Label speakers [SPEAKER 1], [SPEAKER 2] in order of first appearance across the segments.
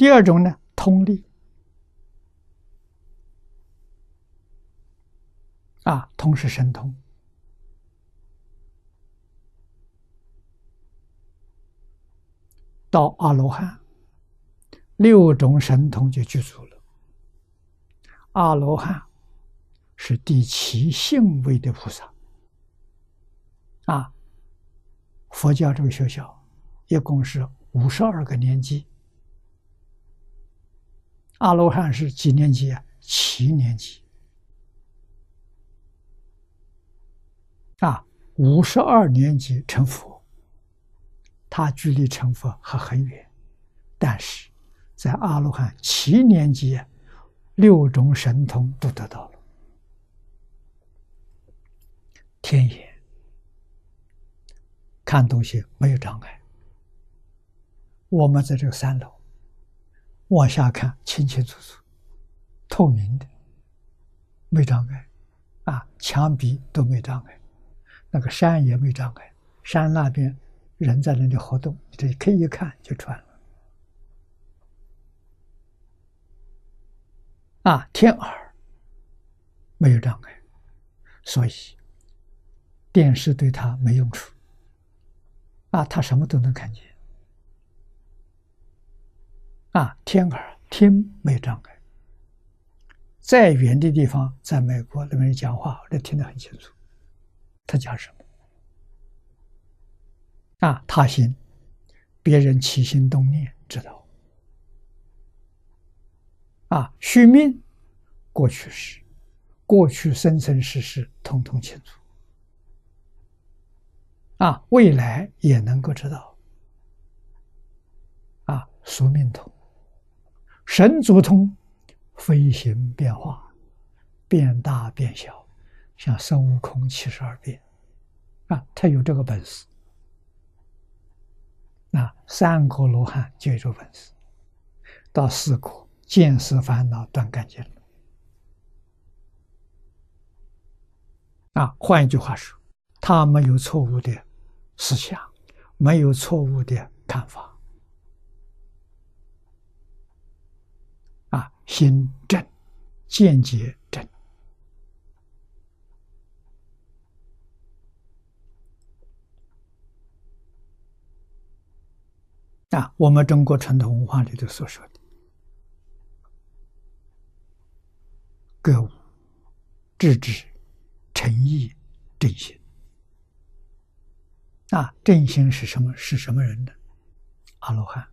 [SPEAKER 1] 第二种呢，通力啊，通是神通。到阿罗汉，六种神通就具足了。阿罗汉是第七性位的菩萨。啊，佛教这个学校一共是五十二个年级。阿罗汉是几年级啊？七年级。啊，五十二年级成佛。他距离成佛还很远，但是在阿罗汉七年级，六种神通都得到了。天眼看东西没有障碍，我们在这个三楼往下看清清楚楚、透明的，没障碍啊，墙壁都没障碍，那个山也没障碍，山那边。人在那里活动，这可以一看就穿了。啊，天耳没有障碍，所以电视对他没用处。啊，他什么都能看见。啊，天耳听没障碍，在远的地方，在美国那边讲话，我都听得很清楚，他讲什么。啊，他心，别人起心动念知道。啊，续命，过去式，过去生生世世通通清楚。啊，未来也能够知道。啊，宿命通，神足通，飞行变化，变大变小，像孙悟空七十二变。啊，他有这个本事。那三个罗汉就有本事，到四个见识烦恼断干净了。啊，换一句话说，他没有错误的思想，没有错误的看法。啊，心正，见解正。啊，我们中国传统文化里头所说的“格物、致知、诚意、正心”，啊，正心是什么？是什么人呢？阿罗汉。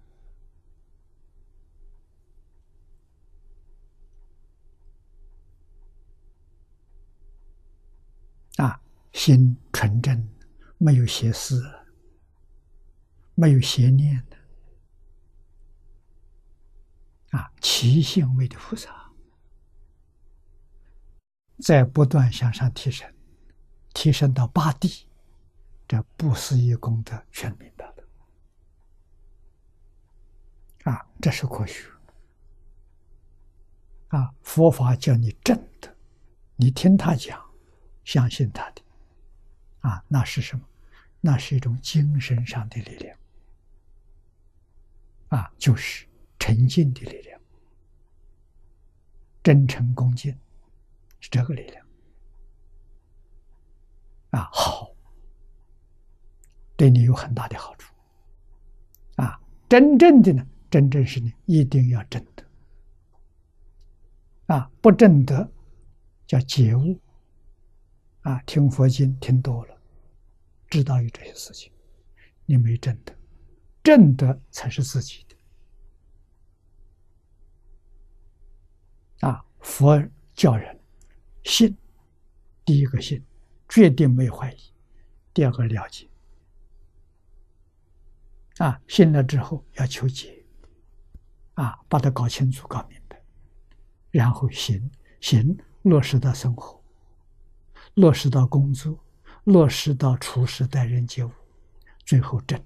[SPEAKER 1] 啊，心纯正，没有邪思，没有邪念的。啊，其性位的菩萨在不断向上提升，提升到八地，这不思议功德全明白了。啊，这是科学。啊，佛法叫你正的，你听他讲，相信他的，啊，那是什么？那是一种精神上的力量。啊，就是。沉静的力量，真诚恭敬是这个力量啊，好，对你有很大的好处啊。真正的呢，真正是你一定要正德啊，不正德叫觉悟啊。听佛经听多了，知道有这些事情，你没正德，正德才是自己的。啊，佛教人信，第一个信，决定没有怀疑；第二个了解，啊，信了之后要求解，啊，把它搞清楚、搞明白，然后行，行落实到生活，落实到工作，落实到处事待人接物，最后正，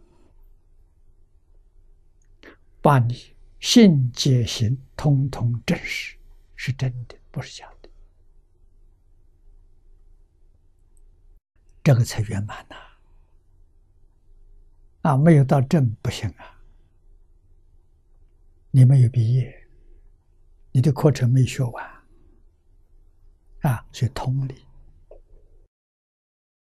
[SPEAKER 1] 把你信解行通通证实。是真的，不是假的，这个才圆满呐！啊，没有到正不行啊！你没有毕业，你的课程没学完，啊，所以通理。